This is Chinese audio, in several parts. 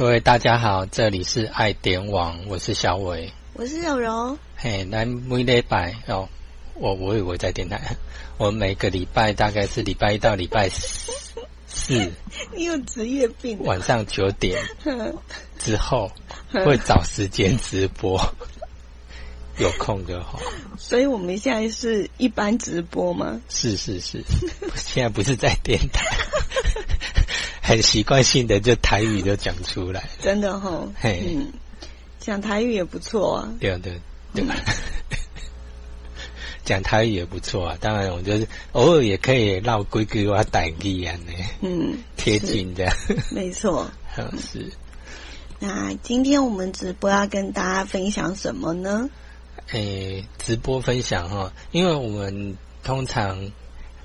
各位大家好，这里是爱点网，我是小伟，我是柔柔。嘿，那每礼拜哦，我我以为在电台，我每个礼拜大概是礼拜一到礼拜四，你有职业病。晚上九点 之后会找时间直播，有空就好。所以我们现在是一般直播吗？是是是，现在不是在电台。很习惯性的就台语就讲出来，真的哈，嗯，讲台语也不错啊，对对对，讲台语也不错啊。当然，我就是偶尔也可以绕规矩话带语啊呢，嗯，贴近的，没错，是。那今天我们直播要跟大家分享什么呢？诶，直播分享哈，因为我们通常。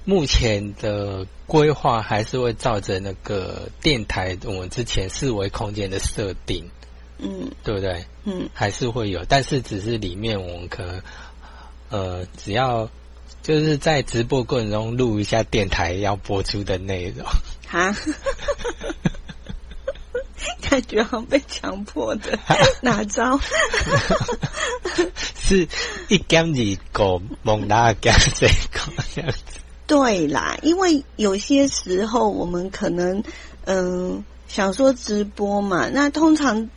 目前的规划还是会照着那个电台我们之前四维空间的设定，嗯，对不对？嗯，还是会有，但是只是里面我们可能，呃，只要就是在直播过程中录一下电台要播出的内容。哈，感觉好像被强迫的，哪招？是一减二狗蒙拉减这个这样子。对啦，因为有些时候我们可能嗯想说直播嘛，那通常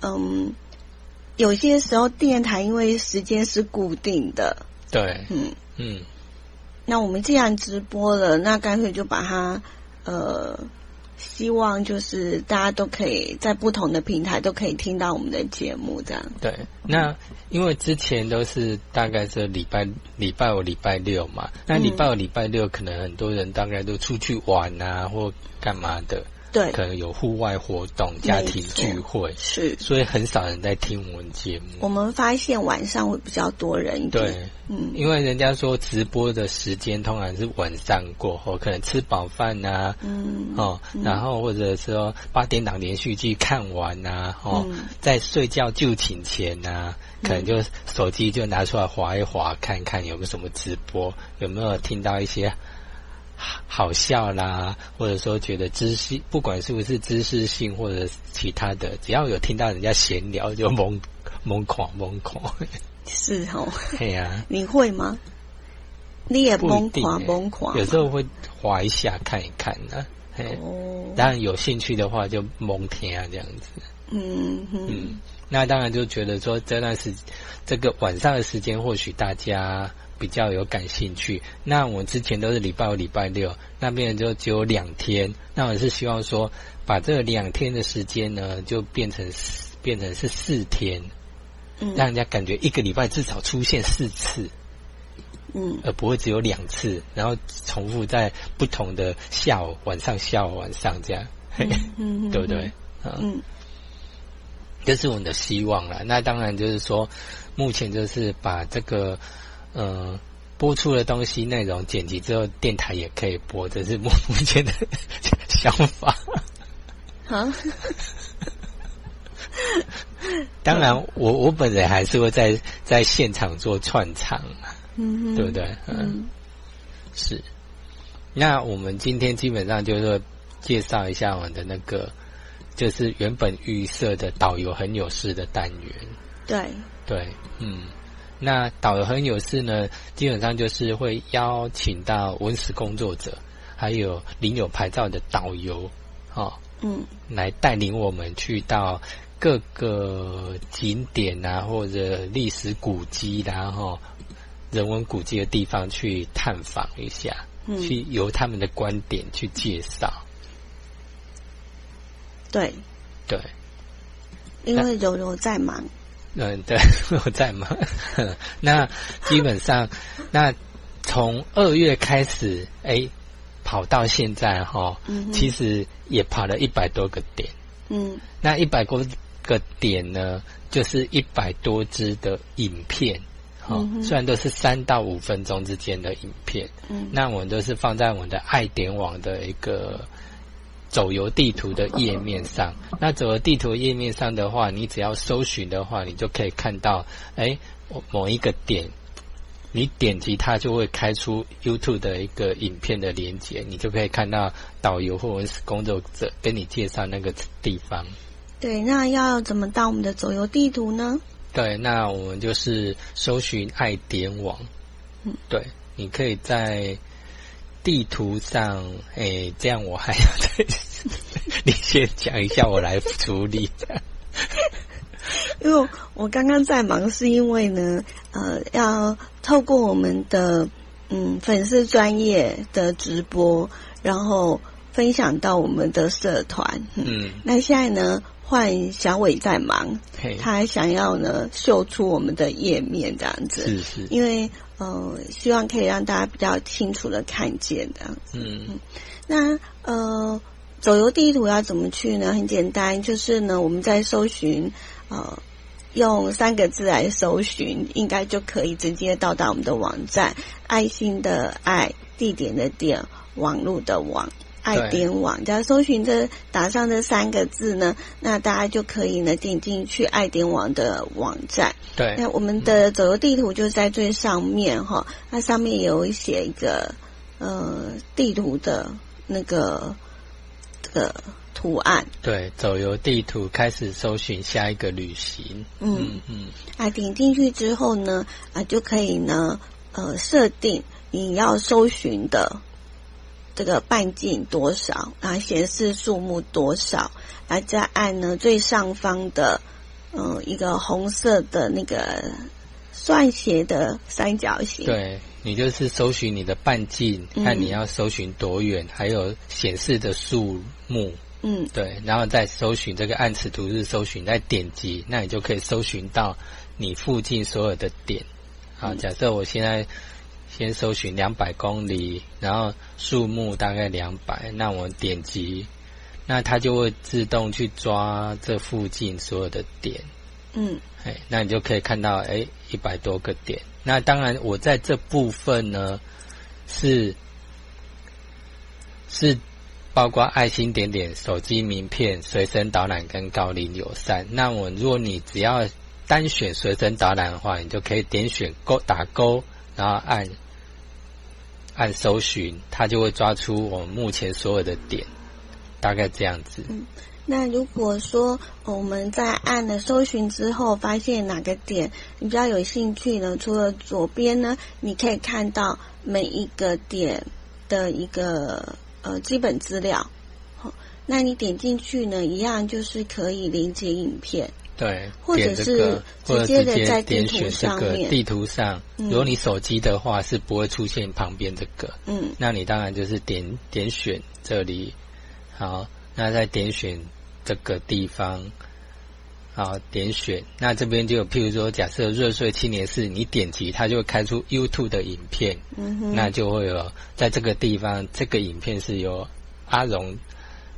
嗯有些时候电台因为时间是固定的，对，嗯嗯，那我们既然直播了，那干脆就把它呃。希望就是大家都可以在不同的平台都可以听到我们的节目，这样。对，那因为之前都是大概是礼拜礼拜五、礼拜六嘛，那礼拜五、礼拜六可能很多人大概都出去玩啊，或干嘛的。对，可能有户外活动、家庭聚会，是，所以很少人在听我们节目。我们发现晚上会比较多人一点，对，嗯，因为人家说直播的时间通常是晚上过后，可能吃饱饭呐，嗯，哦，然后或者说八点档连续剧看完呐，哦，在睡觉就寝前呐，可能就手机就拿出来划一划，看看有没有什么直播，有没有听到一些。好笑啦，或者说觉得知识，不管是不是知识性或者其他的，只要有听到人家闲聊，就懵懵狂懵狂。是哦，对呀，你会吗？你也懵狂懵狂，有时候会滑一下看一看呢。哦，当然有兴趣的话就蒙听啊这样子。嗯嗯，那当然就觉得说这段时这个晚上的时间，或许大家。比较有感兴趣，那我之前都是礼拜五、礼拜六，那边就只有两天。那我是希望说，把这两天的时间呢，就变成变成是四天，嗯，让人家感觉一个礼拜至少出现四次，嗯，而不会只有两次，然后重复在不同的下午、晚上、下午、晚上这样，嗯，对不对？嗯，这是我们的希望了。那当然就是说，目前就是把这个。嗯，播出的东西内容剪辑之后，电台也可以播，这是目目前的 想法。好，当然，我我本人还是会在在现场做串场，嗯，对不对？嗯，是。那我们今天基本上就是介绍一下我们的那个，就是原本预设的导游很有事的单元。对，对，嗯。那导游很有事呢，基本上就是会邀请到文史工作者，还有领有牌照的导游，哦，嗯，来带领我们去到各个景点啊，或者历史古迹，然后人文古迹的地方去探访一下，嗯去由他们的观点去介绍。对，对，因为柔柔在忙。嗯，对，我在嘛。那基本上，那从二月开始，哎，跑到现在哈，其实也跑了一百多个点。嗯，那一百多个点呢，就是一百多支的影片。好，虽然都是三到五分钟之间的影片，嗯，那我们都是放在我们的爱点网的一个。走游地图的页面上，那走游地图页面上的话，你只要搜寻的话，你就可以看到，哎，某一个点，你点击它就会开出 YouTube 的一个影片的连接，你就可以看到导游或者是工作者跟你介绍那个地方。对，那要怎么到我们的走游地图呢？对，那我们就是搜寻爱点网。嗯，对，你可以在地图上，哎，这样我还要再，你先讲一下，我来处理。因为我刚刚在忙，是因为呢，呃，要透过我们的嗯粉丝专业的直播，然后分享到我们的社团。嗯，那现在呢，换小伟在忙，他还想要呢秀出我们的页面这样子。是是，因为呃，希望可以让大家比较清楚的看见的。嗯，那呃，走游地图要怎么去呢？很简单，就是呢，我们在搜寻。呃，用三个字来搜寻，应该就可以直接到达我们的网站。爱心的爱，地点的点，网络的网，爱点网。只要搜寻这打上这三个字呢，那大家就可以呢点进去爱点网的网站。对，那我们的走游地图就在最上面哈，那上面有写一个呃地图的那个这个。图案对，走游地图开始搜寻下一个旅行。嗯嗯，啊，点进去之后呢，啊，就可以呢，呃，设定你要搜寻的这个半径多少，然后显示数目多少，然后再按呢最上方的嗯一个红色的那个算斜的三角形。对你就是搜寻你的半径，看你要搜寻多远，还有显示的数目。嗯，对，然后再搜寻这个暗尺图是搜寻，再点击，那你就可以搜寻到你附近所有的点。好，假设我现在先搜寻两百公里，然后数目大概两百，那我点击，那它就会自动去抓这附近所有的点。嗯，哎，那你就可以看到，哎，一百多个点。那当然，我在这部分呢是是。包括爱心点点、手机名片、随身导览跟高龄友善。那我如果你只要单选随身导览的话，你就可以点选勾打勾，然后按按搜寻，它就会抓出我们目前所有的点，大概这样子。嗯，那如果说我们在按了搜寻之后，发现哪个点你比较有兴趣呢？除了左边呢，你可以看到每一个点的一个。呃，基本资料，好，那你点进去呢，一样就是可以连接影片，对，或者是直接的在地图上面。地图上，如果你手机的话是不会出现旁边这个，嗯，那你当然就是点点选这里，好，那再点选这个地方，好，点选，那这边就有，譬如说，假设热睡青年是你点击，它就会开出 YouTube 的影片。嗯哼那就会有在这个地方，这个影片是由阿荣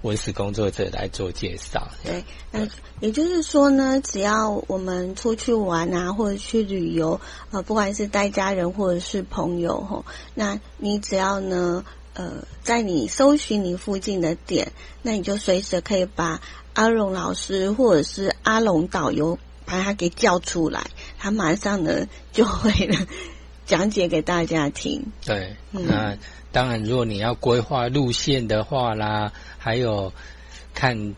文史工作者来做介绍。对，那也就是说呢，只要我们出去玩啊，或者去旅游，呃，不管是带家人或者是朋友吼，那你只要呢，呃，在你搜寻你附近的点，那你就随时可以把阿荣老师或者是阿龙导游把他给叫出来，他马上呢就会呢。讲解给大家听。对，那当然，如果你要规划路线的话啦，还有看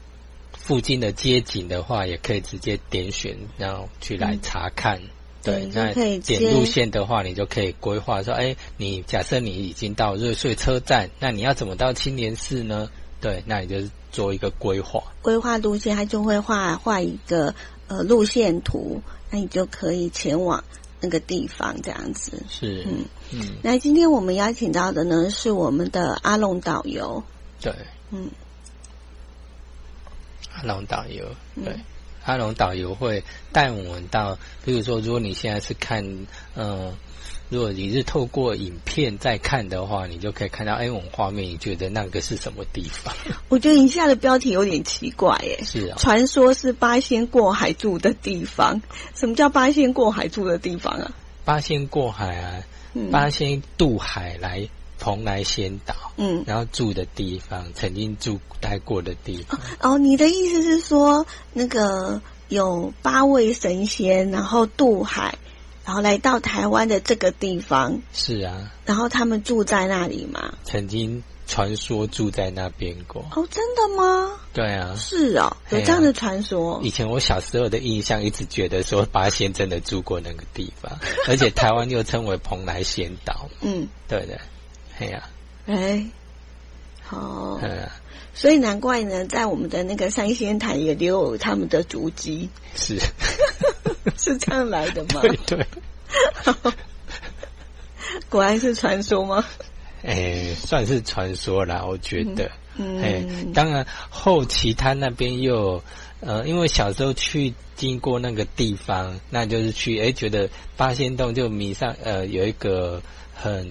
附近的街景的话，也可以直接点选，然后去来查看。对，那点路线的话，你就可以规划说：，哎，你假设你已经到瑞穗车站，那你要怎么到青年寺呢？对，那你就做一个规划。规划路线，它就会画画一个呃路线图，那你就可以前往。那个地方这样子。是嗯。嗯，那今天我们邀请到的呢是我们的阿龙导游，对，嗯，阿龙导游，对，阿龙导游会带我们到，比如说，如果你现在是看，嗯。如果你是透过影片在看的话，你就可以看到，哎，我们画面，你觉得那个是什么地方？我觉得你下的标题有点奇怪，耶。是啊，传说是八仙过海住的地方。什么叫八仙过海住的地方啊？八仙过海啊，八仙渡海来蓬莱仙岛，嗯，然后住的地方，曾经住待过的地方。哦，你的意思是说，那个有八位神仙，然后渡海。然后来到台湾的这个地方是啊，然后他们住在那里嘛？曾经传说住在那边过。哦，真的吗？对啊，是啊，有这样的传说。以前我小时候的印象，一直觉得说八仙真的住过那个地方，而且台湾又称为蓬莱仙岛。嗯，对的，哎呀，哎，好，嗯，所以难怪呢，在我们的那个三仙台也留有他们的足迹。是，是这样来的吗？对对。果然是传说吗？哎，算是传说啦，我觉得。嗯哎，当然后期他那边又呃，因为小时候去经过那个地方，那就是去哎，觉得八仙洞就迷上呃，有一个很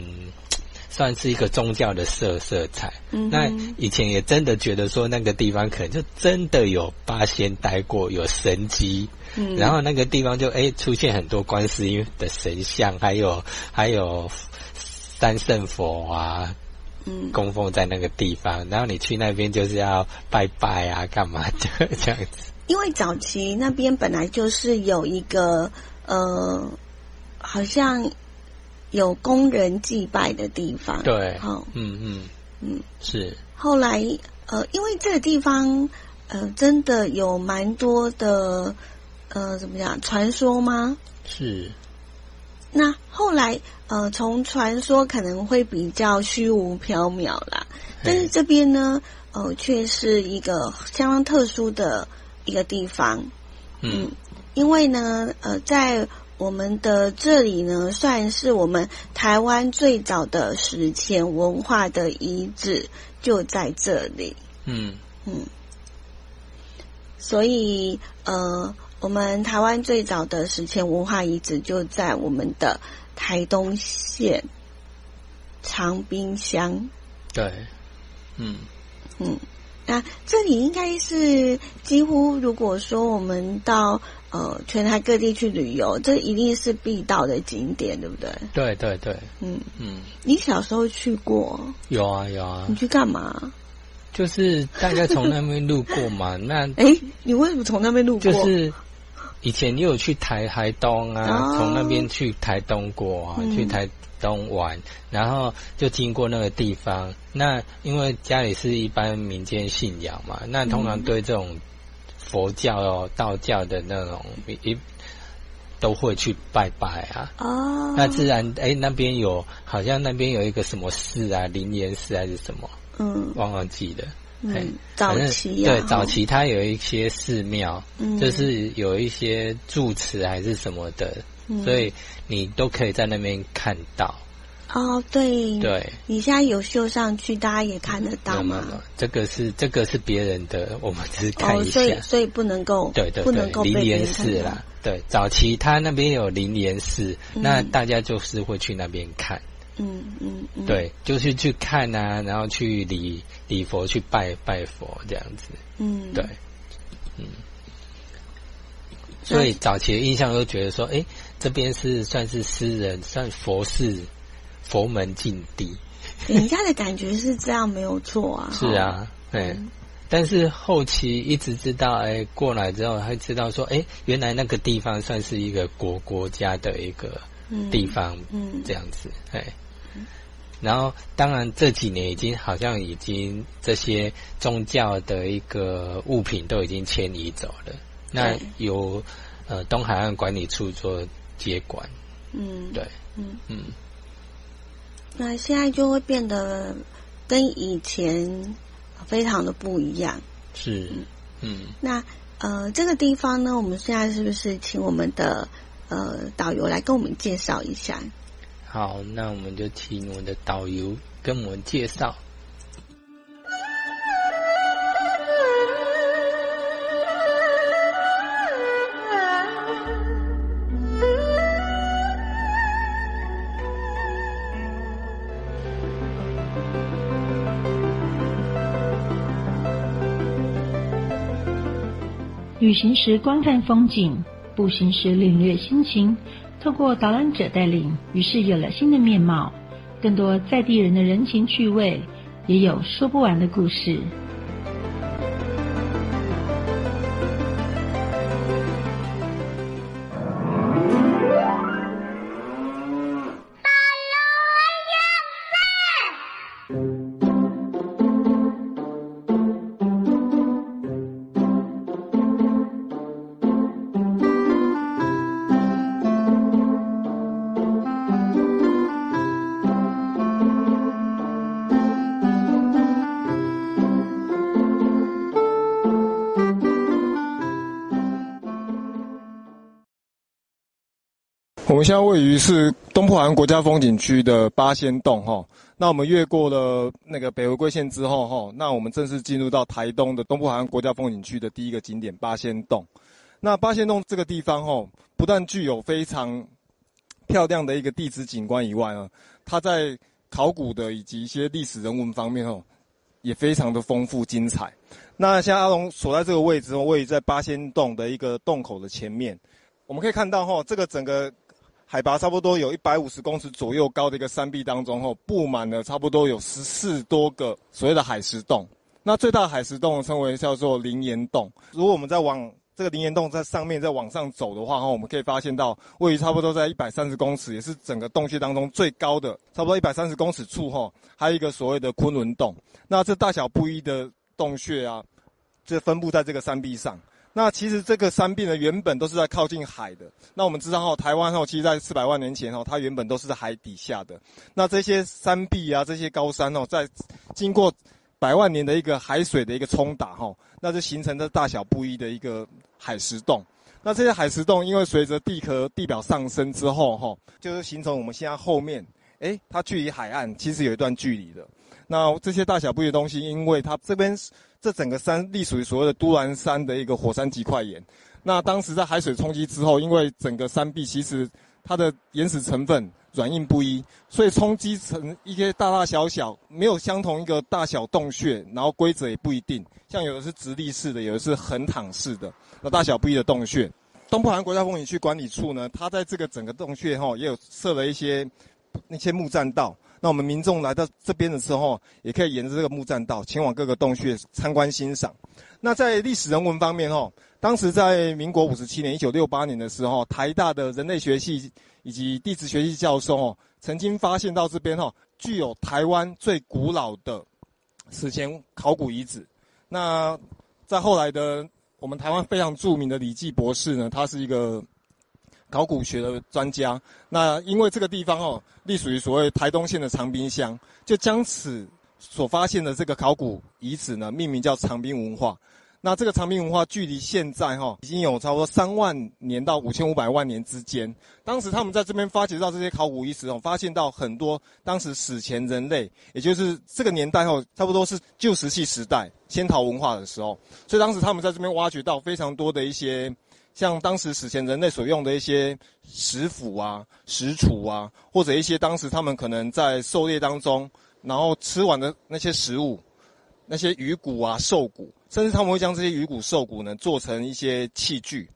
算是一个宗教的色色彩。嗯那以前也真的觉得说那个地方可能就真的有八仙待过，有神机。嗯，然后那个地方就哎出现很多观世音的神像，还有还有三圣佛啊，嗯，供奉在那个地方。然后你去那边就是要拜拜啊，干嘛的这样子？因为早期那边本来就是有一个呃，好像有工人祭拜的地方。对，好，嗯嗯嗯，是。后来呃，因为这个地方呃，真的有蛮多的。呃，怎么讲？传说吗？是。那后来，呃，从传说可能会比较虚无缥缈啦，但是这边呢，呃，却是一个相当特殊的一个地方。嗯，因为呢，呃，在我们的这里呢，算是我们台湾最早的史前文化的遗址，就在这里。嗯嗯，所以呃。我们台湾最早的史前文化遗址就在我们的台东县长滨乡。对，嗯嗯，那这里应该是几乎，如果说我们到呃全台各地去旅游，这一定是必到的景点，对不对？对对对，嗯嗯。你小时候去过？有啊有啊。你去干嘛？就是大概从那边路过嘛。那 哎，你为什么从那边路过？就是。以前你有去台台东啊？从那边去台东过，啊，去台东玩，然后就经过那个地方。那因为家里是一般民间信仰嘛，那通常对这种佛教、哦道教的那种一都会去拜拜啊。哦，那自然哎，那边有好像那边有一个什么寺啊，灵岩寺还是什么？嗯，忘了记得。嗯，早期对早期，它有一些寺庙，就是有一些住持还是什么的，所以你都可以在那边看到。哦，对。对，你现在有秀上去，大家也看得到吗？这个是这个是别人的，我们只是看一下，所以所以不能够对对不能够灵岩寺啦。对，早期他那边有灵岩寺，那大家就是会去那边看。嗯嗯，对，就是去看啊，然后去礼礼佛，去拜拜佛这样子。嗯，对，嗯，所以早期的印象都觉得说，哎，这边是算是私人，算佛寺、佛门禁地。人家的感觉是这样，没有错啊。是啊，对。但是后期一直知道，哎，过来之后，还知道说，哎，原来那个地方算是一个国国家的一个地方，嗯，这样子，哎。然后，当然这几年已经好像已经这些宗教的一个物品都已经迁移走了。那由呃东海岸管理处做接管。嗯，对，嗯嗯。那现在就会变得跟以前非常的不一样。是，嗯。那呃，这个地方呢，我们现在是不是请我们的呃导游来跟我们介绍一下？好，那我们就请我们的导游跟我们介绍。旅行时观看风景，步行时领略心情。透过导览者带领，于是有了新的面貌，更多在地人的人情趣味，也有说不完的故事。们现在位于是东部海岸国家风景区的八仙洞哈。那我们越过了那个北回归线之后哈，那我们正式进入到台东的东部海岸国家风景区的第一个景点八仙洞。那八仙洞这个地方哈，不但具有非常漂亮的一个地质景观以外呢，它在考古的以及一些历史人文方面哦，也非常的丰富精彩。那像阿龙所在这个位置哦，位于在八仙洞的一个洞口的前面。我们可以看到，哈，这个整个海拔差不多有一百五十公尺左右高的一个山壁当中，哈，布满了差不多有十四多个所谓的海石洞。那最大的海石洞称为叫做灵岩洞。如果我们在往这个灵岩洞在上面再往上走的话，哈，我们可以发现到位于差不多在一百三十公尺，也是整个洞穴当中最高的，差不多一百三十公尺处，哈，还有一个所谓的昆仑洞。那这大小不一的洞穴啊，就分布在这个山壁上。那其实这个山壁呢，原本都是在靠近海的。那我们知道哈，台湾哈，其实在四百万年前哈，它原本都是在海底下的。那这些山壁啊，这些高山哦，在经过百万年的一个海水的一个冲打哈，那就形成的大小不一的一个海石洞。那这些海石洞，因为随着地壳地表上升之后哈，就是形成我们现在后面，诶，它距离海岸其实有一段距离的。那这些大小不一的东西，因为它这边。这整个山隶属于所谓的都兰山的一个火山级块岩。那当时在海水冲击之后，因为整个山壁其实它的岩石成分软硬不一，所以冲击成一些大大小小没有相同一个大小洞穴，然后规则也不一定。像有的是直立式的，有的是横躺式的，那大小不一的洞穴。东部海岸国家风景区管理处呢，它在这个整个洞穴哈，也有设了一些那些木栈道。那我们民众来到这边的时候，也可以沿着这个木栈道前往各个洞穴参观欣赏。那在历史人文方面，哦，当时在民国五十七年（一九六八年）的时候，台大的人类学系以及地质学系教授哦，曾经发现到这边哈，具有台湾最古老的史前考古遗址。那在后来的我们台湾非常著名的李济博士呢，他是一个。考古学的专家，那因为这个地方哦，隶属于所谓台东县的长滨乡，就将此所发现的这个考古遗址呢，命名叫长滨文化。那这个长滨文化距离现在哈，已经有差不多三万年到五千五百万年之间。当时他们在这边发掘到这些考古遗址哦，发现到很多当时史前人类，也就是这个年代后，差不多是旧石器时代仙陶文化的时候，所以当时他们在这边挖掘到非常多的一些。像当时史前人类所用的一些石斧啊、石杵啊，或者一些当时他们可能在狩猎当中，然后吃完的那些食物，那些鱼骨啊、兽骨，甚至他们会将这些鱼骨、兽骨呢做成一些器具。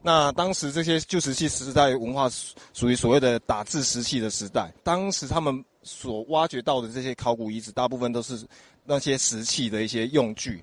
那当时这些旧石器时代文化属于所谓的打制石器的时代，当时他们所挖掘到的这些考古遗址，大部分都是那些石器的一些用具。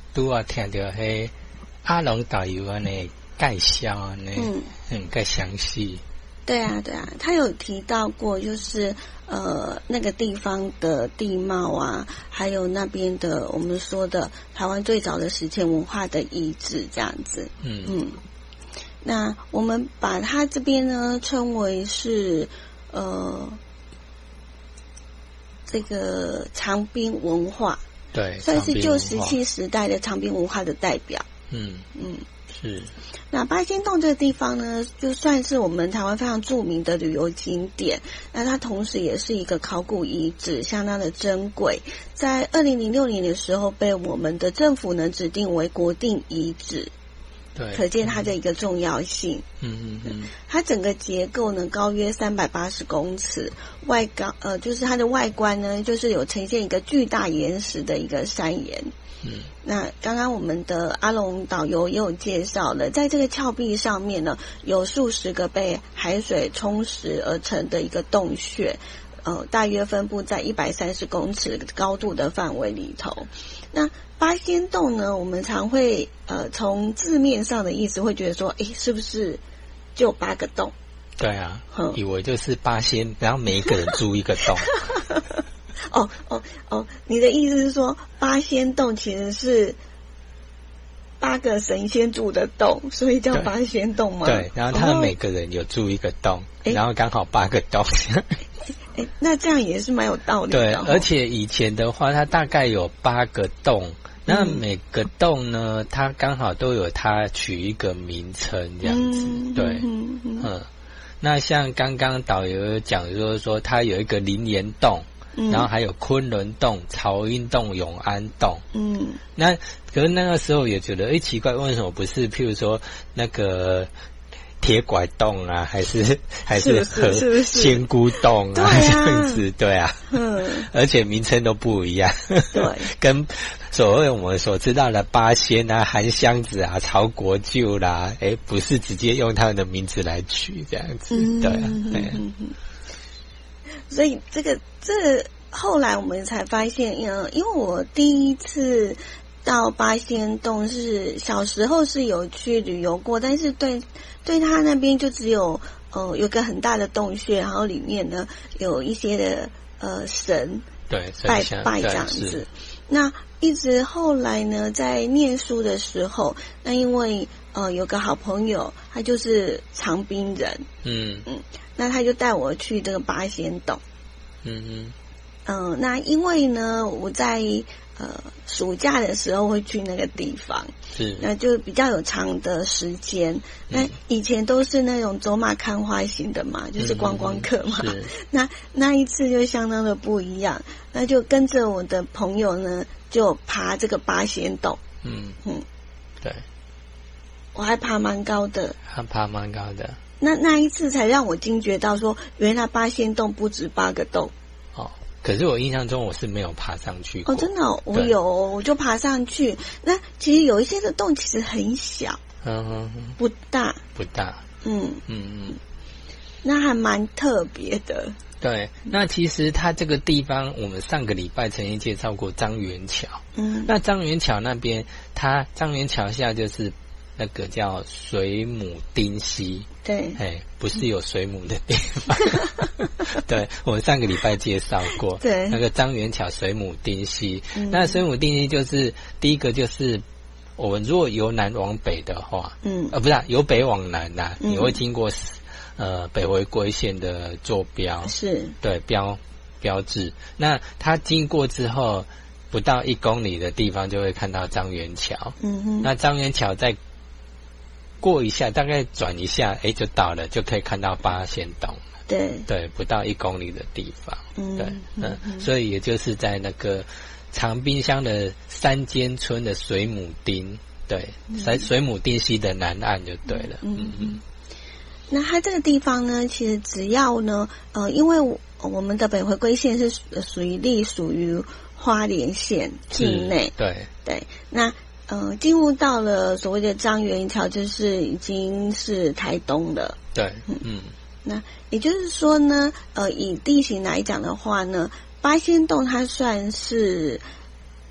都啊，听到迄阿龙导游安尼介绍安尼，嗯，很介详细。对啊，对啊，他有提到过，就是呃那个地方的地貌啊，还有那边的我们说的台湾最早的史前文化的遗址这样子。嗯嗯，那我们把它这边呢称为是呃这个长滨文化。对，算是旧石器时代的长滨文化的代表。嗯嗯，是。那八仙洞这个地方呢，就算是我们台湾非常著名的旅游景点。那它同时也是一个考古遗址，相当的珍贵。在二零零六年的时候，被我们的政府呢指定为国定遗址。对，可见它的一个重要性。嗯嗯嗯，它整个结构呢高约三百八十公尺，外高呃就是它的外观呢就是有呈现一个巨大岩石的一个山岩。嗯，那刚刚我们的阿龙导游也有介绍了，在这个峭壁上面呢有数十个被海水冲蚀而成的一个洞穴。呃，大约分布在一百三十公尺高度的范围里头。那八仙洞呢，我们常会呃从字面上的意思会觉得说，哎，是不是就八个洞？对啊，以为就是八仙，然后每一个人住一个洞。哦哦哦，你的意思是说八仙洞其实是八个神仙住的洞，所以叫八仙洞吗？对，然后他们每个人有住一个洞，然后刚好八个洞。哎，那这样也是蛮有道理的。对，而且以前的话，它大概有八个洞，那每个洞呢，它刚好都有它取一个名称，这样子。对，嗯，那像刚刚导游讲，就是说它有一个灵岩洞。然后还有昆仑洞、朝阴洞、永安洞。嗯，那可是那个时候也觉得，哎，奇怪，为什么不是？譬如说那个铁拐洞啊，还是还是和仙姑洞啊这样子？对啊，嗯，而且名称都不一样。对，跟所谓我们所知道的八仙啊、韩湘子啊、曹国舅啦，哎，不是直接用他们的名字来取这样子。对啊，对。所以这个这后来我们才发现，嗯，因为我第一次到八仙洞是小时候是有去旅游过，但是对对他那边就只有呃有个很大的洞穴，然后里面呢有一些的呃神对拜拜这样子。那一直后来呢，在念书的时候，那因为呃有个好朋友，他就是长滨人，嗯嗯。那他就带我去这个八仙洞，嗯嗯，嗯，那因为呢，我在呃暑假的时候会去那个地方，是，那就比较有长的时间。那以前都是那种走马看花型的嘛，就是观光客嘛。那那一次就相当的不一样，那就跟着我的朋友呢，就爬这个八仙洞。嗯嗯，对，我还爬蛮高的，还爬蛮高的。那那一次才让我惊觉到，说原来八仙洞不止八个洞。哦，可是我印象中我是没有爬上去。哦，真的，我有，我就爬上去。那其实有一些的洞其实很小，嗯哼，不大，不大。嗯嗯嗯，那还蛮特别的。对，那其实它这个地方，我们上个礼拜曾经介绍过张元桥。嗯，那张元桥那边，它张元桥下就是。那个叫水母丁溪，对，哎，不是有水母的地方，对，我们上个礼拜介绍过，对，那个张元桥水母丁溪，那水母丁溪就是第一个就是我们如果由南往北的话，嗯，呃，不是由北往南呐，你会经过呃北回归线的坐标，是。对标标志，那它经过之后不到一公里的地方就会看到张元桥，嗯哼，那张元桥在。过一下，大概转一下，哎，就到了，就可以看到八仙洞。对对，不到一公里的地方。嗯，对，嗯，所以也就是在那个长滨乡的三间村的水母町，对，在水母町溪的南岸就对了。嗯嗯。那它这个地方呢，其实只要呢，呃，因为我们的北回归线是属于隶属于花莲县境内。对对，那。嗯，进入到了所谓的张元桥，就是已经是台东了。对，嗯，那也就是说呢，呃，以地形来讲的话呢，八仙洞它算是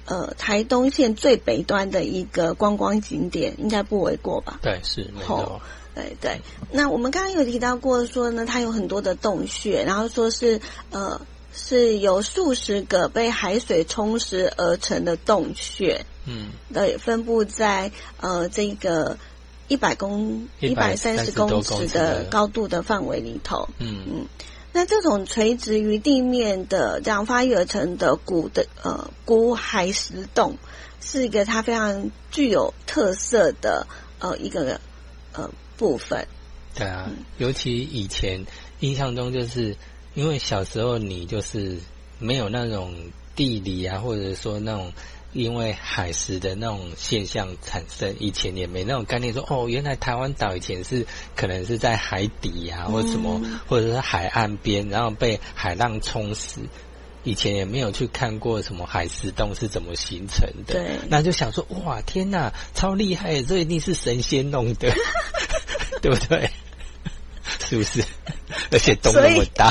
呃台东县最北端的一个观光景点，应该不为过吧？对，是没错。对对，那我们刚刚有提到过说呢，它有很多的洞穴，然后说是呃是有数十个被海水冲蚀而成的洞穴。嗯，对，分布在呃这个一百公一百三十公尺的高度的范围里头。嗯嗯，那这种垂直于地面的这样发育而成的古的呃古海石洞，是一个它非常具有特色的呃一个呃部分。对啊，尤其以前印象中，就是因为小时候你就是没有那种地理啊，或者说那种。因为海蚀的那种现象产生，以前也没那种概念，说哦，原来台湾岛以前是可能是在海底呀，或者什么，或者是海岸边，然后被海浪冲蚀。以前也没有去看过什么海蚀洞是怎么形成的，对，那就想说哇，天哪，超厉害，这一定是神仙弄的，对不对？是不是？而且洞那么大。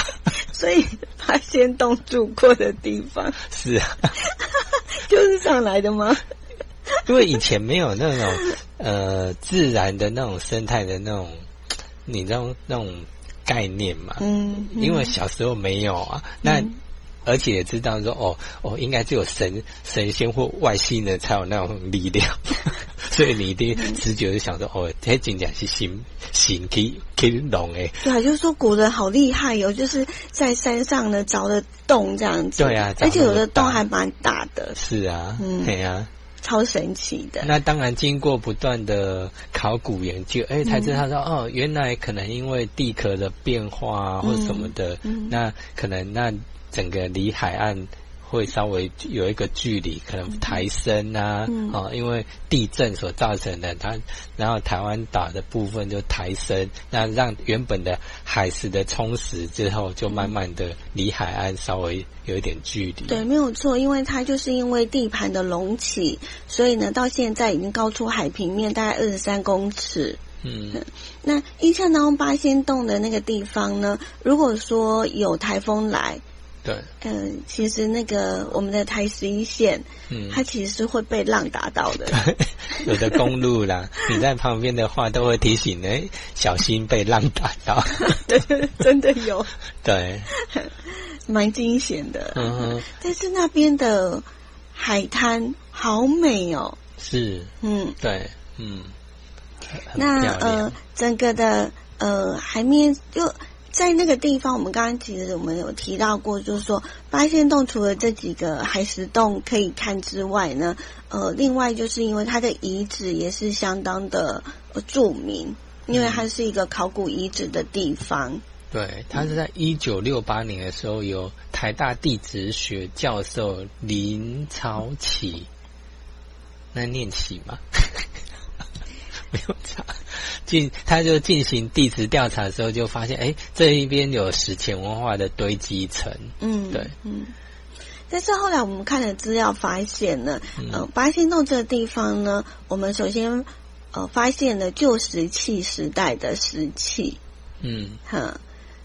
所以八仙洞住过的地方 是啊，就是上来的吗？因为以前没有那种呃自然的那种生态的那种，你知道那种概念嘛？嗯，因为小时候没有啊，那。而且也知道说哦哦，应该只有神神仙或外星人才有那种力量，所以你一定直觉就想说哦，这真正是行行可以可以龙哎。对啊，就是说古人好厉害哟，就是在山上呢凿的洞这样子。对啊，而且有的洞还蛮大的。是啊，嗯，对啊，超神奇的。那当然，经过不断的考古研究，哎，才知道说哦，原来可能因为地壳的变化啊或什么的，嗯那可能那。整个离海岸会稍微有一个距离，可能抬升啊，啊，因为地震所造成的，它然后台湾岛的部分就抬升，那让原本的海蚀的冲蚀之后，就慢慢的离海岸稍微有一点距离。对，没有错，因为它就是因为地盘的隆起，所以呢，到现在已经高出海平面大概二十三公尺。嗯，那印象当中八仙洞的那个地方呢，如果说有台风来。对，嗯，其实那个我们的台十一线，嗯，它其实是会被浪打到的。有的公路啦，你在旁边的话都会提醒哎，小心被浪打到。对，真的有。对，蛮惊险的。嗯哼，但是那边的海滩好美哦。是，嗯，对，嗯。那呃，整个的呃海面就。在那个地方，我们刚刚其实我们有提到过，就是说八仙洞除了这几个海石洞可以看之外呢，呃，另外就是因为它的遗址也是相当的著名，因为它是一个考古遗址的地方。对，它是在一九六八年的时候，由台大地质学教授林朝启，那念起吗？没有查。进，他就进行地质调查的时候，就发现，哎，这一边有史前文化的堆积层。嗯，对，嗯。但是后来我们看了资料，发现呢，呃，八仙洞这个地方呢，我们首先呃发现了旧石器时代的石器。嗯，哈。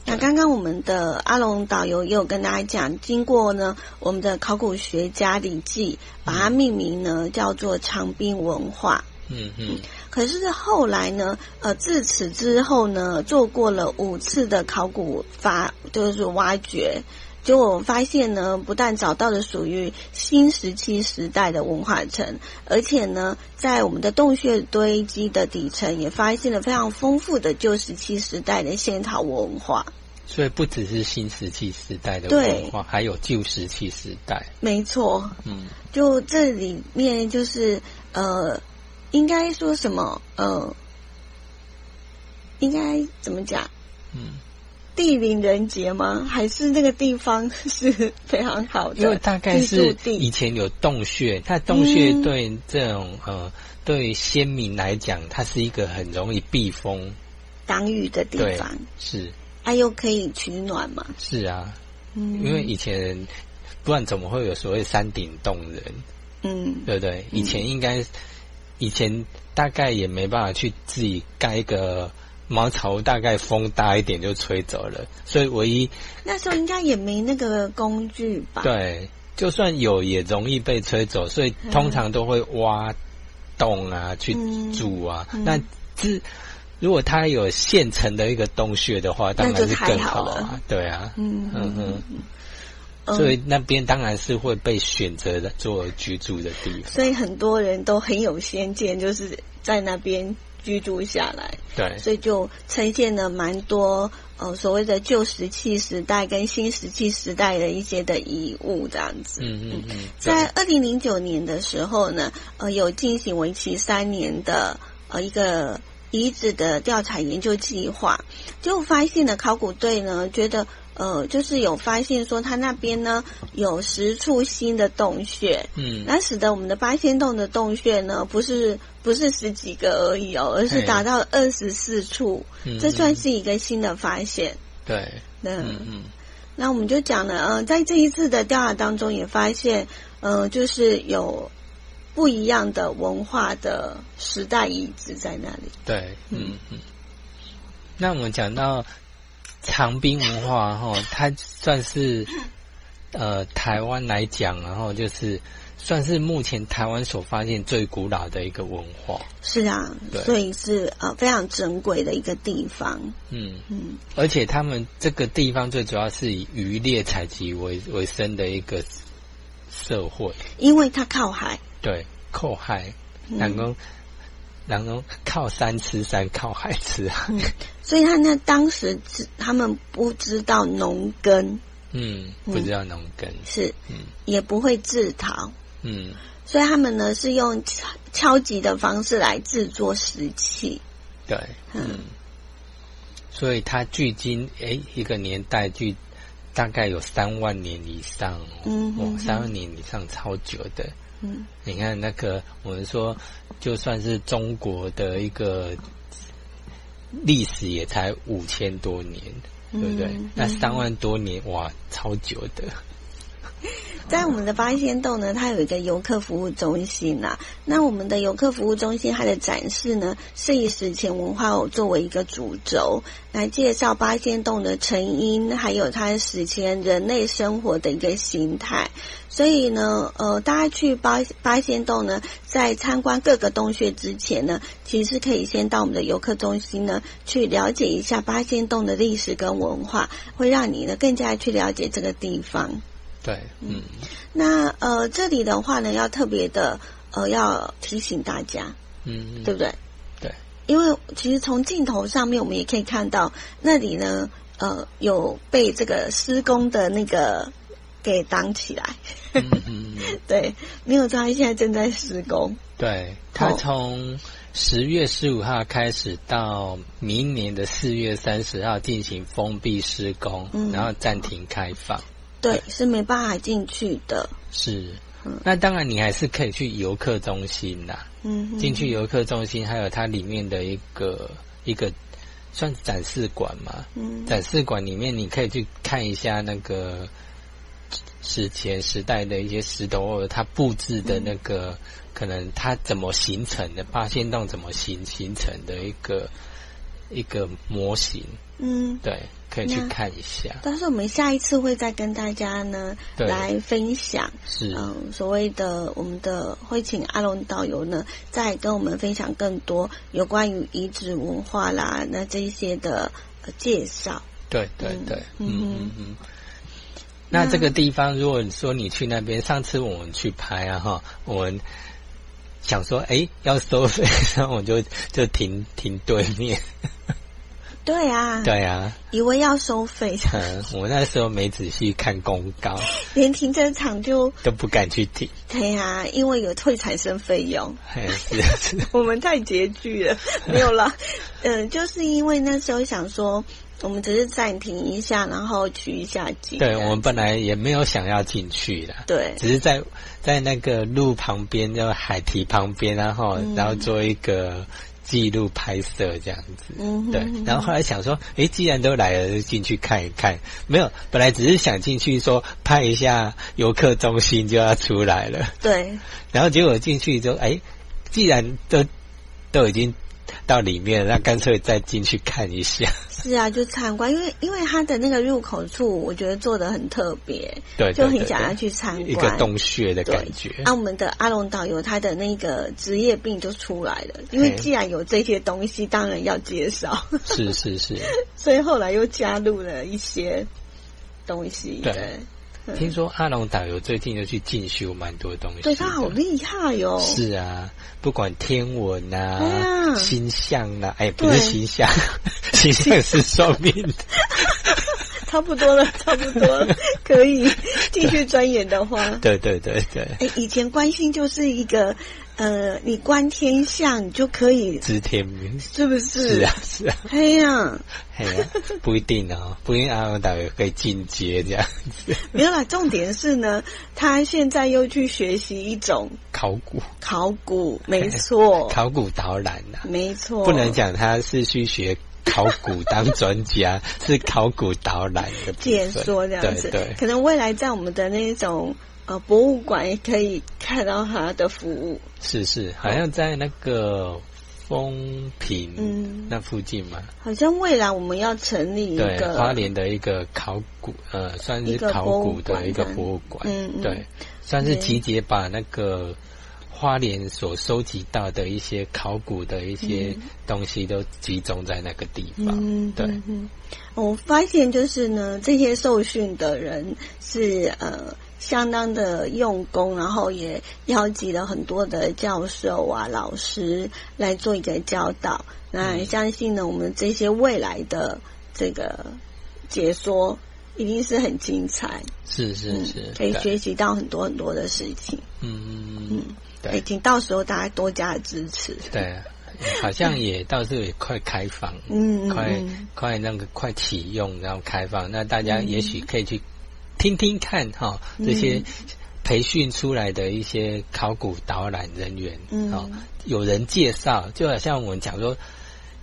那刚刚我们的阿龙导游也有跟大家讲，经过呢，我们的考古学家李记把它命名呢，叫做长滨文化。嗯嗯。可是后来呢？呃，自此之后呢，做过了五次的考古发，就是挖掘，结果发现呢，不但找到了属于新石器时代的文化层，而且呢，在我们的洞穴堆积的底层也发现了非常丰富的旧石器时代的仙陶文化。所以不只是新石器时代的文化，还有旧石器时代。没错。嗯，就这里面就是呃。应该说什么？呃，应该怎么讲？嗯，地灵人杰吗？还是那个地方 是非常好的？因为大概是以前有洞穴，它洞穴对这种呃，对先民来讲，它是一个很容易避风挡雨的地方。是，它又可以取暖嘛？是啊，嗯，因为以前不然怎么会有所谓山顶洞人？嗯，对不对？以前应该。以前大概也没办法去自己盖一个茅草，大概风大一点就吹走了，所以唯一那时候应该也没那个工具吧？对，就算有也容易被吹走，所以通常都会挖洞啊去住啊。那这如果它有现成的一个洞穴的话，当然是更好了。对啊，嗯嗯嗯。所以那边当然是会被选择的做居住的地方。所以很多人都很有先见，就是在那边居住下来。对。所以就呈现了蛮多呃所谓的旧石器时代跟新石器时代的一些的遗物这样子。嗯嗯嗯。在二零零九年的时候呢，呃，有进行为期三年的呃一个遗址的调查研究计划，就发现了考古队呢觉得。呃，就是有发现说，它那边呢有十处新的洞穴，嗯，那使得我们的八仙洞的洞穴呢，不是不是十几个而已哦，而是达到二十四处，这算是一个新的发现。对，嗯嗯，那我们就讲了，呃，在这一次的调查当中也发现，呃，就是有不一样的文化的时代遗址在那里。对，嗯嗯。那我们讲到。长滨文化哈，它算是呃台湾来讲，然后就是算是目前台湾所发现最古老的一个文化。是啊，所以是呃非常珍贵的一个地方。嗯嗯，而且他们这个地方最主要是以渔猎采集为为生的一个社会，因为它靠海。对，靠海，然后。然后靠山吃山，靠海吃海。所以他那当时他们不知道农耕，嗯，不知道农耕。是，嗯，也不会制陶，嗯，所以他们呢是用敲敲击的方式来制作石器。对，嗯，所以它距今哎一个年代距大概有三万年以上，嗯，哦，三万年以上超久的。嗯，你看那个，我们说，就算是中国的一个历史，也才五千多年，对不对？那三万多年，哇，超久的。在我们的八仙洞呢，它有一个游客服务中心呐。那我们的游客服务中心，它的展示呢，是以史前文化作为一个主轴，来介绍八仙洞的成因，还有它史前人类生活的一个形态。所以呢，呃，大家去八八仙洞呢，在参观各个洞穴之前呢，其实可以先到我们的游客中心呢，去了解一下八仙洞的历史跟文化，会让你呢更加去了解这个地方。对，嗯，那呃，这里的话呢，要特别的呃，要提醒大家，嗯，对不对？对，因为其实从镜头上面，我们也可以看到那里呢，呃，有被这个施工的那个给挡起来，嗯 对，没有错，现在正在施工。对，他从十月十五号开始到明年的四月三十号进行封闭施工，然后暂停开放。对，是没办法进去的。是，那当然你还是可以去游客中心啦。嗯，进去游客中心，还有它里面的一个一个算展示馆嘛。嗯，展示馆里面你可以去看一下那个史前时代的一些石头，或者它布置的那个可能它怎么形成的，八仙洞怎么形形成的一个一个模型。嗯，对。可以去看一下，但是我们下一次会再跟大家呢来分享，是嗯所谓的我们的会请阿龙导游呢再跟我们分享更多有关于遗址文化啦，那这一些的介绍。对对对，嗯嗯嗯。那这个地方，如果说你去那边，上次我们去拍啊哈，我们想说哎要收费，然后我就就停停对面。对啊，对啊，以为要收费。嗯，我那时候没仔细看公告，连停车场就都不敢去停。对啊，因为有退产生费用。是是，我们太拮据了，没有啦。嗯，就是因为那时候想说，我们只是暂停一下，然后取一下景。对，我们本来也没有想要进去的。对，只是在在那个路旁边，就海堤旁边，然后然后做一个。记录拍摄这样子，嗯对，然后后来想说，哎，既然都来了，就进去看一看。没有，本来只是想进去说拍一下游客中心就要出来了。对，然后结果进去之后，哎，既然都都已经。到里面，那干脆再进去看一下。是啊，就参观，因为因为它的那个入口处，我觉得做的很特别，对，就很想要去参观一个洞穴的感觉。啊，我们的阿龙导游他的那个职业病就出来了，因为既然有这些东西，当然要介绍。是是是，所以后来又加入了一些东西。对。听说阿龙导游最近又去进修蛮多东西，对他好厉害哟。是啊，不管天文啊、星象啊，哎，不是星象，星象是算命的。差不多了，差不多了，可以继续钻研的话。对对对对。哎，以前关心就是一个。呃，你观天象，你就可以知天命，是不是？是啊，是啊。哎呀，嘿呀，不一定哦，不一定阿文导游可以进阶这样子。没有啦，重点是呢，他现在又去学习一种考古，考古没错，考古导览呐，没错，不能讲他是去学考古当专家，是考古导览的解说这样子。对，可能未来在我们的那种。呃，博物馆也可以看到他的服务。是是，好像在那个风平嗯那附近嘛。好像未来我们要成立一个花莲的一个考古呃，算是考古的一个博物馆，嗯对，算是集结把那个。花莲所收集到的一些考古的一些东西都集中在那个地方。嗯对，我发现就是呢，这些受训的人是呃相当的用功，然后也邀集了很多的教授啊、老师来做一个教导。那相信呢，我们这些未来的这个解说一定是很精彩。是是是，可以学习到很多很多的事情。嗯嗯嗯。对，请到时候大家多加支持。对，好像也到时候也快开放，嗯，快快那个快启用，然后开放，那大家也许可以去听听看哈，这些培训出来的一些考古导览人员，嗯，有人介绍，就好像我们讲说。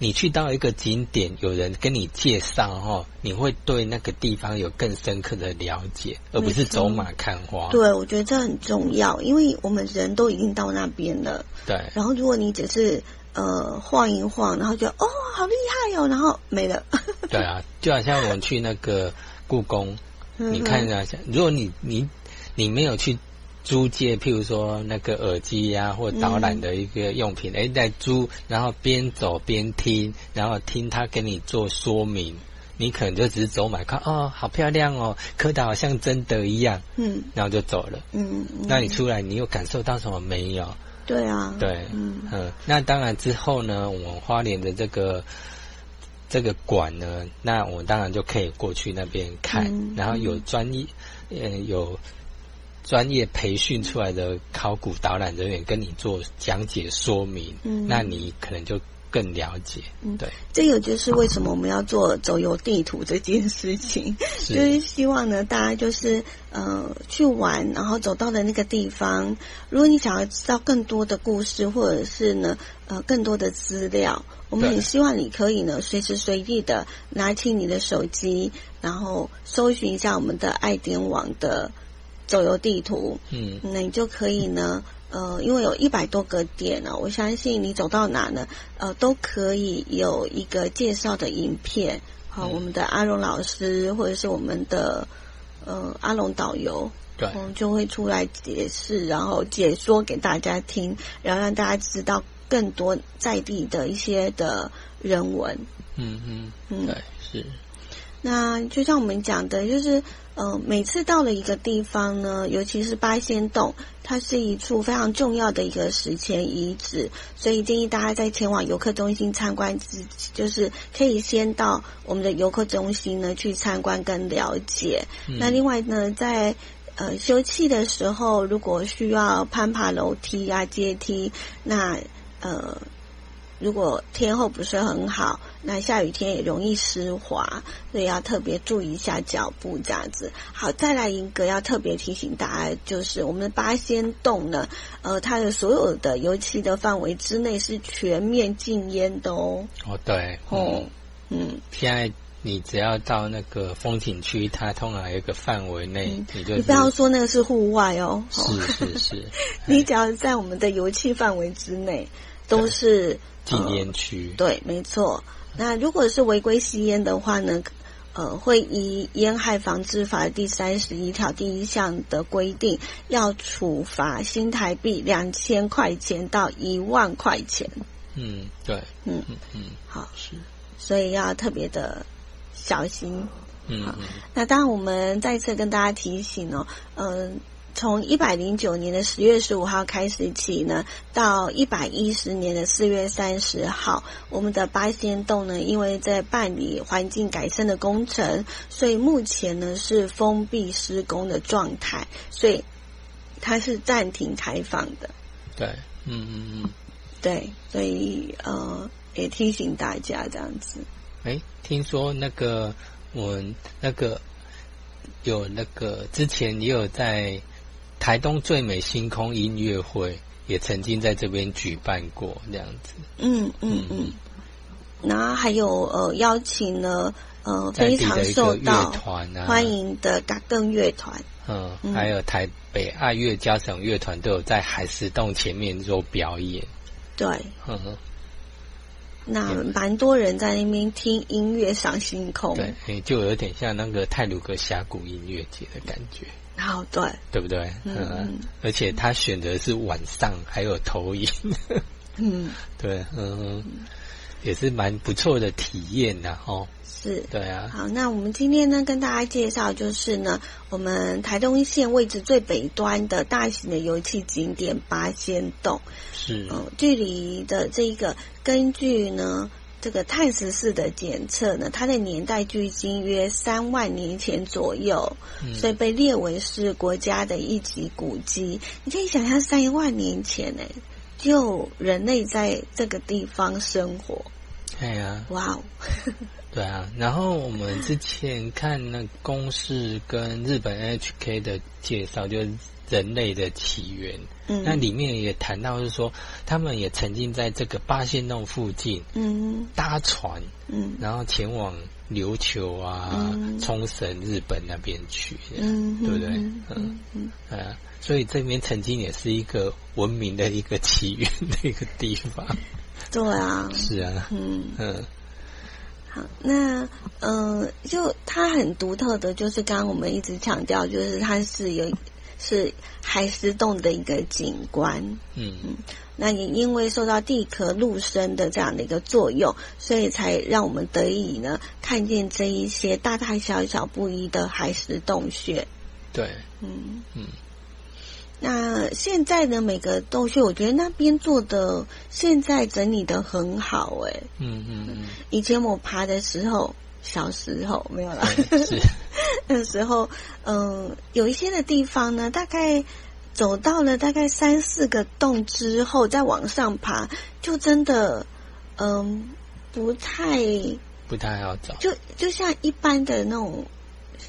你去到一个景点，有人跟你介绍哈，你会对那个地方有更深刻的了解，而不是走马看花。对，我觉得这很重要，因为我们人都已经到那边了。对。然后，如果你只是呃晃一晃，然后就哦好厉害哦，然后没了。对啊，就好像我们去那个故宫，你看一下，如果你你你没有去。租借，譬如说那个耳机呀，或导览的一个用品，哎，在租，然后边走边听，然后听他给你做说明，你可能就只是走买看，哦，好漂亮哦，刻的好像真的一样，嗯，然后就走了，嗯，那你出来，你有感受到什么没有？对啊，对，嗯。嗯，那当然之后呢，我们花莲的这个这个馆呢，那我当然就可以过去那边看，然后有专业，呃，有。专业培训出来的考古导览人员跟你做讲解说明，嗯，那你可能就更了解，嗯，对。这个就是为什么我们要做走游地图这件事情，就是希望呢，大家就是呃去玩，然后走到的那个地方，如果你想要知道更多的故事，或者是呢呃更多的资料，我们也希望你可以呢随时随地的拿起你的手机，然后搜寻一下我们的爱点网的。走游地图，嗯，那你就可以呢，呃，因为有一百多个点呢，我相信你走到哪呢，呃，都可以有一个介绍的影片，好，我们的阿荣老师或者是我们的呃阿龙导游，对，就会出来解释，然后解说给大家听，然后让大家知道更多在地的一些的人文，嗯嗯嗯，对，是。那就像我们讲的，就是，呃，每次到了一个地方呢，尤其是八仙洞，它是一处非常重要的一个史前遗址，所以建议大家在前往游客中心参观之，就是可以先到我们的游客中心呢去参观跟了解。那另外呢，在呃休憩的时候，如果需要攀爬楼梯啊阶梯，那呃。如果天候不是很好，那下雨天也容易湿滑，所以要特别注意一下脚步这样子。好，再来一个要特别提醒大家，就是我们的八仙洞呢，呃，它的所有的油漆的范围之内是全面禁烟的哦。哦，对，哦，嗯，现在你只要到那个风景区，它通常有一个范围内，你就你不要说那个是户外哦，是是是，你只要在我们的油漆范围之内，都是。禁烟区对，没错。那如果是违规吸烟的话呢？呃，会依烟害防治法第三十一条第一项的规定，要处罚新台币两千块钱到一万块钱。嗯，对，嗯嗯嗯，好是，所以要特别的小心。嗯，好。那当然，我们再次跟大家提醒哦，嗯。从一百零九年的十月十五号开始起呢，到一百一十年的四月三十号，我们的八仙洞呢，因为在办理环境改善的工程，所以目前呢是封闭施工的状态，所以它是暂停开放的。对，嗯嗯嗯，对，所以呃，也提醒大家这样子。哎，听说那个我那个有那个之前也有在。台东最美星空音乐会也曾经在这边举办过，这样子。嗯嗯嗯。然后还有呃邀请了呃非常受到欢迎的嘎更乐团。嗯，还有台北爱乐交响乐团都有在海石洞前面做表演。对。嗯。那蛮多人在那边听音乐赏星空，对，就有点像那个泰鲁格峡谷音乐节的感觉。好，对，对不对？嗯，而且他选择是晚上，还有投影。嗯，对，嗯，也是蛮不错的体验的哦。是，对啊。好，那我们今天呢，跟大家介绍就是呢，我们台东县位置最北端的大型的油气景点八仙洞。是，嗯，距离的这个，根据呢这个碳十四的检测呢，它的年代距今约三万年前左右，所以被列为是国家的一级古迹。你可以想象三万年前呢，就人类在这个地方生活。对呀，哇哦。对啊，然后我们之前看那公式跟日本 HK 的介绍，就是人类的起源。嗯，那里面也谈到是说，他们也曾经在这个八仙洞附近，嗯，搭船，嗯，然后前往琉球啊、冲绳、日本那边去，嗯，对不对？嗯嗯，啊，所以这边曾经也是一个文明的一个起源的一个地方。对啊，是啊，嗯。嗯。好，那嗯，就它很独特的，就是刚刚我们一直强调，就是它是有是海石洞的一个景观，嗯。嗯，那也因为受到地壳陆生的这样的一个作用，所以才让我们得以呢看见这一些大大小小不一的海石洞穴，对，嗯。嗯。那现在的每个洞穴，我觉得那边做的现在整理的很好，哎，嗯嗯嗯。以前我爬的时候，小时候没有了，那时候，嗯，有一些的地方呢，大概走到了大概三四个洞之后，再往上爬，就真的，嗯，不太不太好找，就就像一般的那种。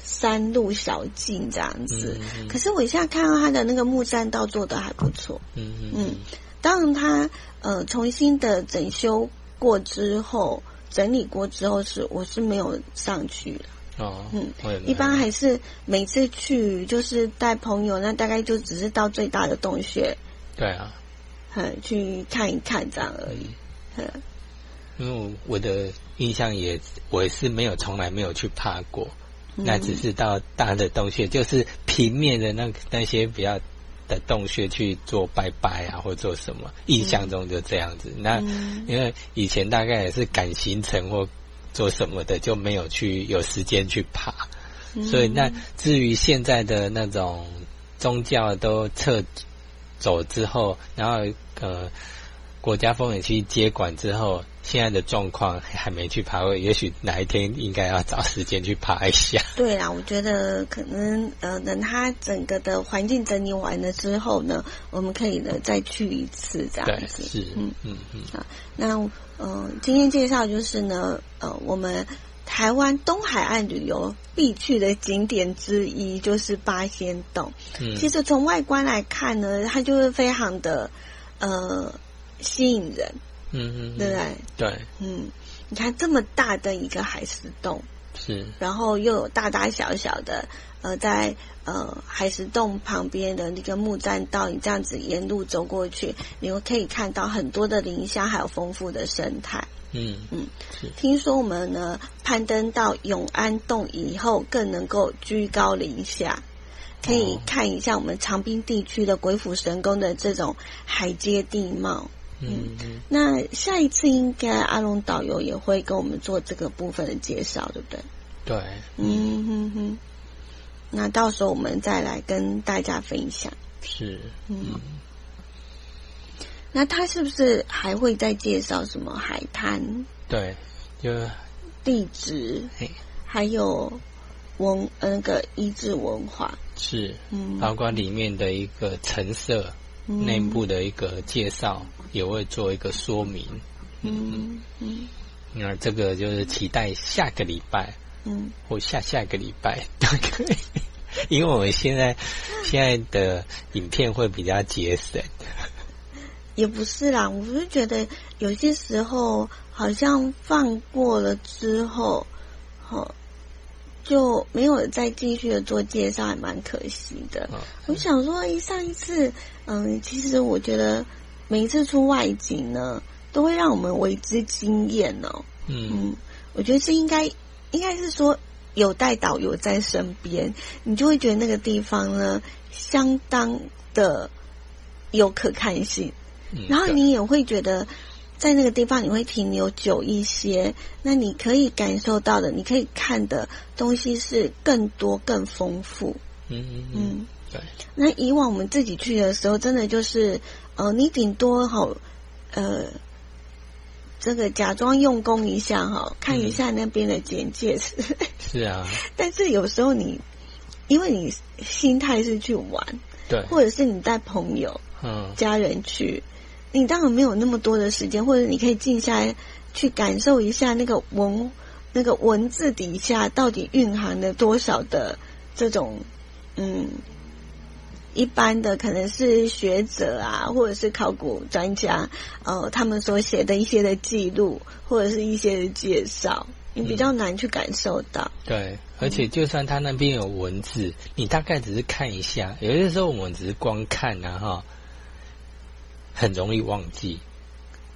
山路小径这样子，可是我一下看到他的那个木栈道做的还不错。嗯嗯，当然他呃重新的整修过之后，整理过之后是我是没有上去了。哦，嗯，一般还是每次去就是带朋友，那大概就只是到最大的洞穴。对啊，嗯，去看一看这样而已。嗯，因为我的印象也我是没有从来没有去爬过。那只是到大的洞穴，就是平面的那那些比较的洞穴去做拜拜啊，或做什么，印象中就这样子。那因为以前大概也是赶行程或做什么的，就没有去有时间去爬。所以那至于现在的那种宗教都撤走之后，然后呃。国家风景区接管之后，现在的状况还没去爬过，也许哪一天应该要找时间去爬一下。对啦，我觉得可能呃，等它整个的环境整理完了之后呢，我们可以呢再去一次这样子。是，嗯嗯嗯。啊，那呃，今天介绍就是呢，呃，我们台湾东海岸旅游必去的景点之一就是八仙洞。嗯，其实从外观来看呢，它就是非常的呃。吸引人，嗯嗯，对不对？对，嗯，你看这么大的一个海石洞，是，然后又有大大小小的，呃，在呃海石洞旁边的那个木栈道，你这样子沿路走过去，你会可以看到很多的林香，还有丰富的生态。嗯嗯，听说我们呢攀登到永安洞以后，更能够居高临下，可以看一下我们长滨地区的鬼斧神工的这种海街地貌。嗯，那下一次应该阿龙导游也会跟我们做这个部分的介绍，对不对？对，嗯哼哼。那到时候我们再来跟大家分享。是，嗯。那他是不是还会再介绍什么海滩？对，就地址，还有文那个遗址文化是，嗯，包括里面的一个成色。内部的一个介绍也会做一个说明，嗯嗯，那这个就是期待下个礼拜，嗯，或下下个礼拜都可以，因为我们现在现在的影片会比较节省，也不是啦，我是觉得有些时候好像放过了之后，好。就没有再继续的做介绍，还蛮可惜的。我想说，上一次，嗯，其实我觉得每一次出外景呢，都会让我们为之惊艳哦。嗯，我觉得这应该应该是说有带导游在身边，你就会觉得那个地方呢相当的有可看性，然后你也会觉得在那个地方你会停留久一些，那你可以感受到的，你可以看的东西是更多更丰富。嗯嗯嗯，对。那以往我们自己去的时候，真的就是呃，你顶多好呃。这个假装用功一下哈，看一下那边的简介是。是啊。但是有时候你，因为你心态是去玩，对，或者是你带朋友、嗯，家人去，你当然没有那么多的时间，或者你可以静下来去感受一下那个文那个文字底下到底蕴含了多少的这种嗯。一般的可能是学者啊，或者是考古专家，呃，他们所写的一些的记录，或者是一些的介绍，你比较难去感受到。对，而且就算他那边有文字，你大概只是看一下，有些时候我们只是光看啊，哈，很容易忘记。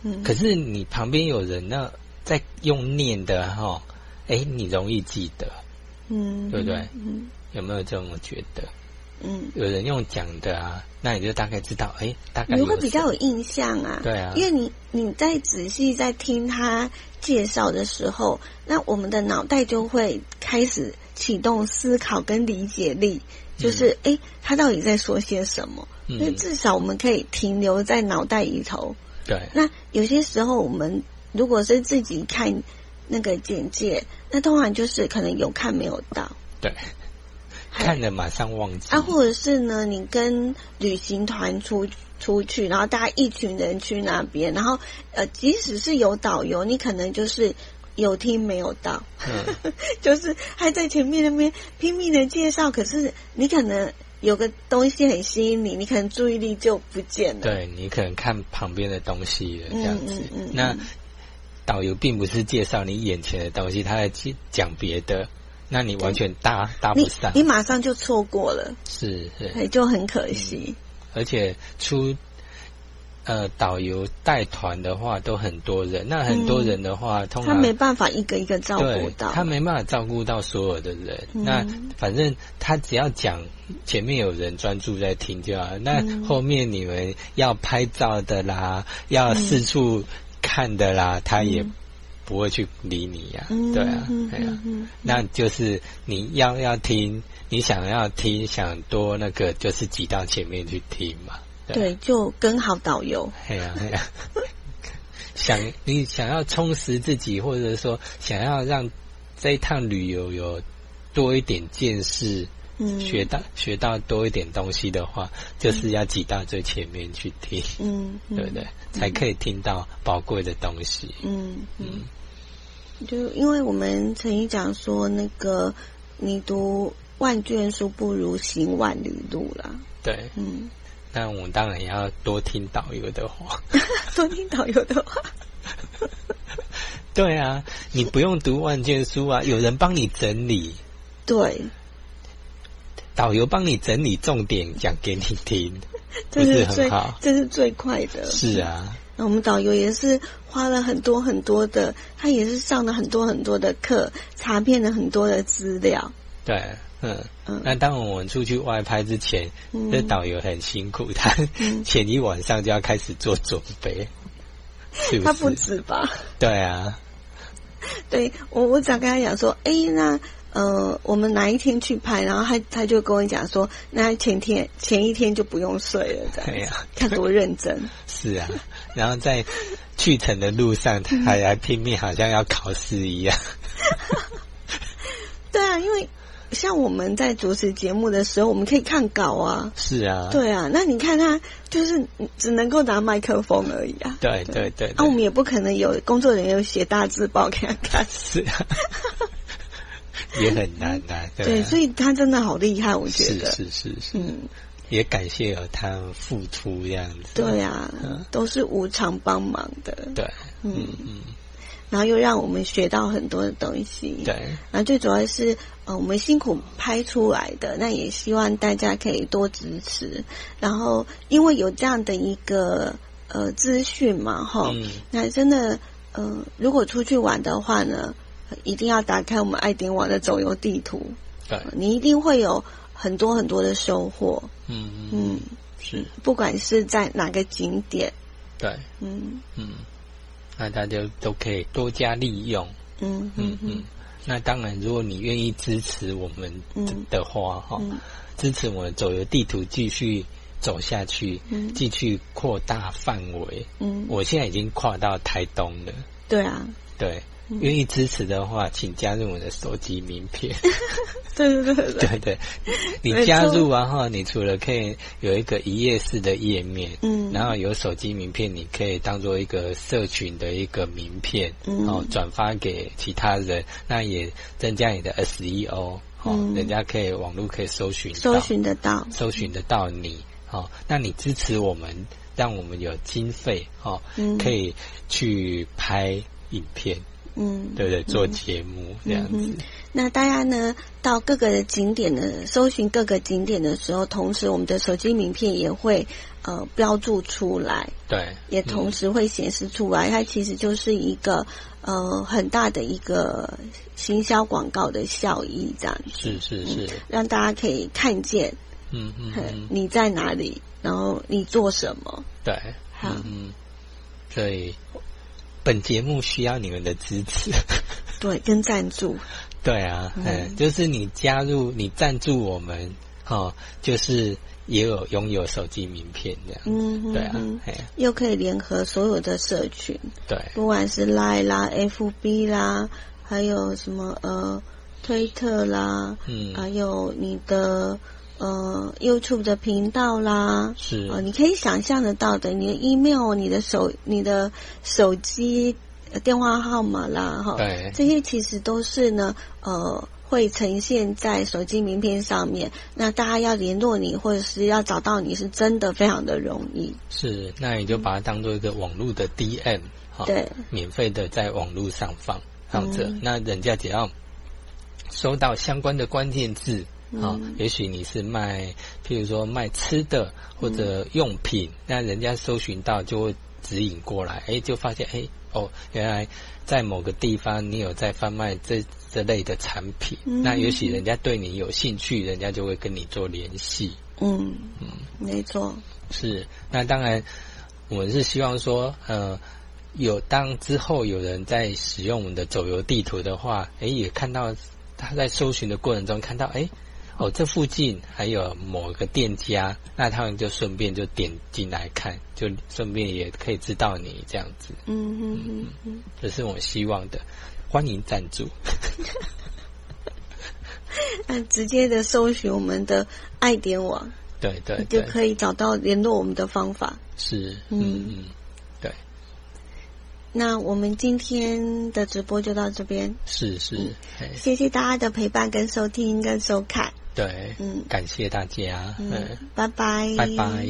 嗯。可是你旁边有人呢，在用念的哈，哎，你容易记得。嗯。对不对？嗯。有没有这么觉得？嗯，有人用讲的啊，那你就大概知道，哎，大概你会比较有印象啊。对啊，因为你你在仔细在听他介绍的时候，那我们的脑袋就会开始启动思考跟理解力，就是哎，他到底在说些什么？那至少我们可以停留在脑袋里头。对。那有些时候我们如果是自己看那个简介，那通常就是可能有看没有到。对。看了马上忘记啊，或者是呢？你跟旅行团出出去，然后大家一群人去那边，然后呃，即使是有导游，你可能就是有听没有到，就是还在前面那边拼命的介绍，可是你可能有个东西很吸引你，你可能注意力就不见了。对你可能看旁边的东西了，这样子。那导游并不是介绍你眼前的东西，他在讲别的。那你完全搭搭不上，你马上就错过了，是是，就很可惜。而且出呃导游带团的话，都很多人，那很多人的话，通常他没办法一个一个照顾到，他没办法照顾到所有的人。那反正他只要讲前面有人专注在听就好，那后面你们要拍照的啦，要四处看的啦，他也。不会去理你呀，对啊，对啊，那就是你要要听，你想要听，想多那个，就是挤到前面去听嘛。对，就跟好导游。哎呀哎呀，想你想要充实自己，或者说想要让这一趟旅游有多一点见识，嗯，学到学到多一点东西的话，就是要挤到最前面去听，嗯，对不对？才可以听到宝贵的东西。嗯嗯。就因为我们曾经讲说，那个你读万卷书不如行万里路啦。对，嗯，那我们当然也要多听导游的话，多听导游的话。对啊，你不用读万卷书啊，有人帮你整理。对，导游帮你整理重点讲给你听，这是最好，这是最快的。是啊。那我们导游也是花了很多很多的，他也是上了很多很多的课，查遍了很多的资料。对，嗯嗯。那当我们出去外拍之前，这导游很辛苦，他 前一晚上就要开始做准备。他不止吧？对啊。对我，我只要跟他讲说，哎，那。呃，我们哪一天去拍，然后他他就跟我讲说，那前天前一天就不用睡了，这样，看多认真。是啊，然后在去程的路上，他还拼命，好像要考试一样。对啊，因为像我们在主持节目的时候，我们可以看稿啊。是啊。对啊，那你看他就是只能够拿麦克风而已啊。对对对。那我们也不可能有工作人员写大字报给他看。是啊。也很难呐，对，所以他真的好厉害，我觉得。是是是是，嗯，也感谢有他付出这样子，对呀，都是无偿帮忙的，对，嗯。嗯，然后又让我们学到很多的东西，对，然后最主要是呃，我们辛苦拍出来的，那也希望大家可以多支持，然后因为有这样的一个呃资讯嘛，哈，那真的，呃，如果出去玩的话呢，一定要打开我们爱点网的走游地图，对，你一定会有很多很多的收获，嗯嗯，是，不管是在哪个景点，对，嗯。嗯，那大家都可以多加利用，嗯嗯嗯，那当然，如果你愿意支持我们的话，哈，支持我们走游地图继续。走下去，继续扩大范围。嗯，我现在已经跨到台东了。对啊，对，愿意支持的话，请加入我的手机名片。对对对对。对，你加入完后，你除了可以有一个一页式的页面，嗯，然后有手机名片，你可以当做一个社群的一个名片，嗯，哦，转发给其他人，那也增加你的 SEO，哦，人家可以网络可以搜寻，搜寻得到，搜寻得到你。哦，那你支持我们，让我们有经费，哦，可以去拍影片，嗯，对不对？做节目这样子。那大家呢，到各个的景点呢，搜寻各个景点的时候，同时我们的手机名片也会呃标注出来，对，也同时会显示出来。它其实就是一个呃很大的一个行销广告的效益，这样子是是是，让大家可以看见。嗯嗯，你在哪里？然后你做什么？对，好，嗯，所以本节目需要你们的支持，对，跟赞助，对啊，嗯，就是你加入，你赞助我们，哦，就是也有拥有手机名片这样，嗯，对啊，又可以联合所有的社群，对，不管是 Line 啦、FB 啦，还有什么呃推特啦，嗯，还有你的。呃，YouTube 的频道啦，是呃，你可以想象得到的，你的 email、你的手、你的手机电话号码啦，哈，对，这些其实都是呢，呃，会呈现在手机名片上面。那大家要联络你，或者是要找到你，是真的非常的容易。是，那你就把它当做一个网络的 DM，哈，对，免费的在网络上放放着，那人家只要收到相关的关键字。啊，也许你是卖，譬如说卖吃的或者用品，那人家搜寻到就会指引过来，哎，就发现，哎，哦，原来在某个地方你有在贩卖这这类的产品，那也许人家对你有兴趣，人家就会跟你做联系。嗯嗯，没错。是，那当然，我们是希望说，呃，有当之后有人在使用我们的走游地图的话，哎，也看到他在搜寻的过程中看到，哎。哦，这附近还有某个店家，那他们就顺便就点进来看，就顺便也可以知道你这样子。嗯嗯嗯嗯，这是我希望的，欢迎赞助。那 直接的搜寻我们的爱点网，对对，就可以找到联络我们的方法。是，嗯嗯，对。那我们今天的直播就到这边。是是，谢谢大家的陪伴、跟收听、跟收看。对，嗯，感谢大家，嗯，拜拜，拜拜。